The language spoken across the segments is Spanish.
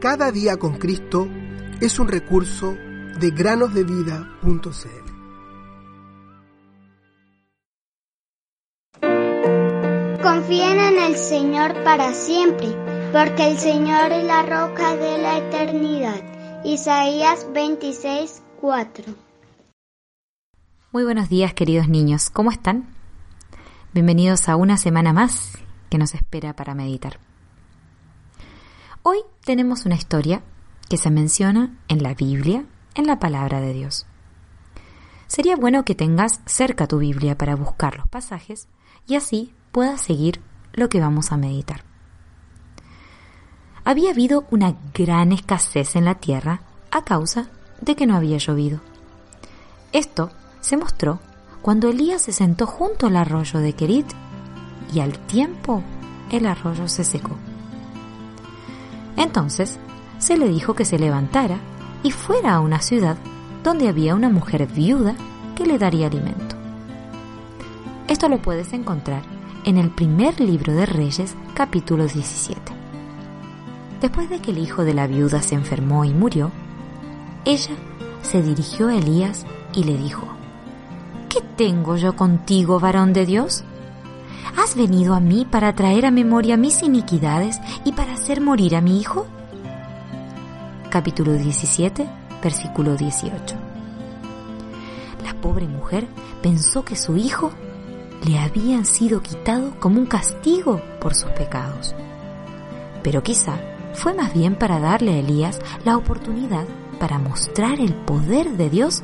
Cada día con Cristo es un recurso de granosdevida.cl. Confíen en el Señor para siempre, porque el Señor es la roca de la eternidad. Isaías 26, 4. Muy buenos días queridos niños, ¿cómo están? Bienvenidos a una semana más que nos espera para meditar. Hoy tenemos una historia que se menciona en la Biblia, en la palabra de Dios. Sería bueno que tengas cerca tu Biblia para buscar los pasajes y así puedas seguir lo que vamos a meditar. Había habido una gran escasez en la tierra a causa de que no había llovido. Esto se mostró cuando Elías se sentó junto al arroyo de Kerit y al tiempo el arroyo se secó. Entonces se le dijo que se levantara y fuera a una ciudad donde había una mujer viuda que le daría alimento. Esto lo puedes encontrar en el primer libro de Reyes, capítulo 17. Después de que el hijo de la viuda se enfermó y murió, ella se dirigió a Elías y le dijo, ¿Qué tengo yo contigo, varón de Dios? ¿Has venido a mí para traer a memoria mis iniquidades y para hacer morir a mi hijo? Capítulo 17, versículo 18. La pobre mujer pensó que su hijo le había sido quitado como un castigo por sus pecados. Pero quizá fue más bien para darle a Elías la oportunidad para mostrar el poder de Dios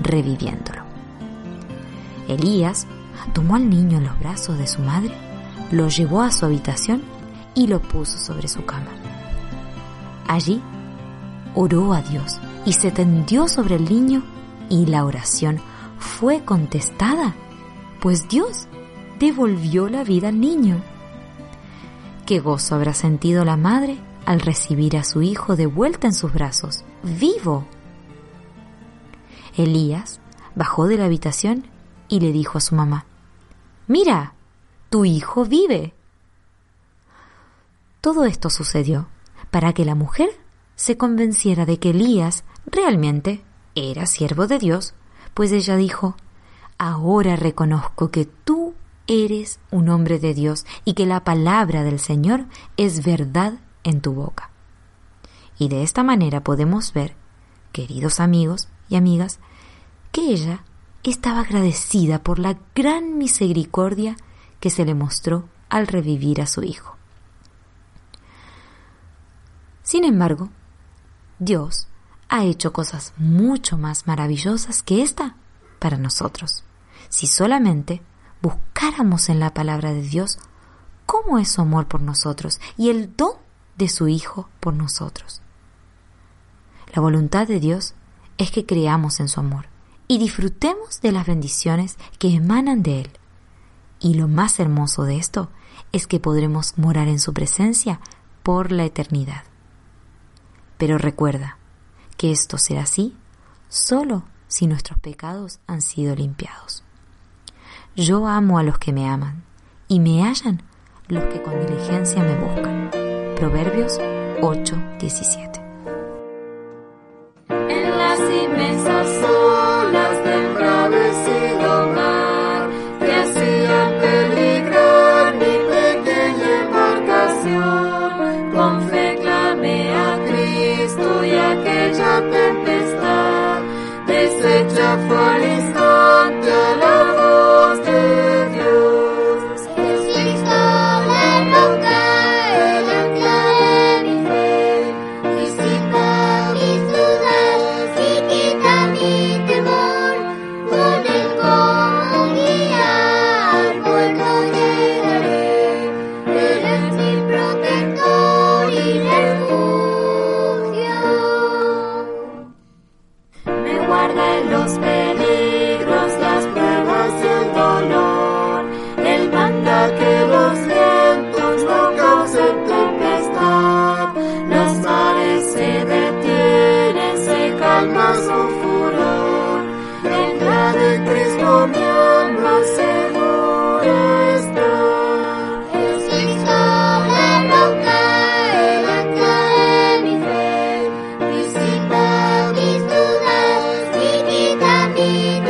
reviviéndolo. Elías tomó al niño en los brazos de su madre, lo llevó a su habitación y lo puso sobre su cama. Allí oró a Dios y se tendió sobre el niño y la oración fue contestada, pues Dios devolvió la vida al niño. Qué gozo habrá sentido la madre al recibir a su hijo de vuelta en sus brazos, vivo. Elías bajó de la habitación y le dijo a su mamá, Mira, tu hijo vive. Todo esto sucedió para que la mujer se convenciera de que Elías realmente era siervo de Dios, pues ella dijo, Ahora reconozco que tú eres un hombre de Dios y que la palabra del Señor es verdad en tu boca. Y de esta manera podemos ver, queridos amigos y amigas, que ella estaba agradecida por la gran misericordia que se le mostró al revivir a su hijo. Sin embargo, Dios ha hecho cosas mucho más maravillosas que esta para nosotros. Si solamente buscáramos en la palabra de Dios cómo es su amor por nosotros y el don de su Hijo por nosotros. La voluntad de Dios es que creamos en su amor y disfrutemos de las bendiciones que emanan de Él. Y lo más hermoso de esto es que podremos morar en su presencia por la eternidad. Pero recuerda que esto será así solo si nuestros pecados han sido limpiados. Yo amo a los que me aman y me hallan los que con diligencia me buscan. Proverbios 8:17 guarde los pecados. Mi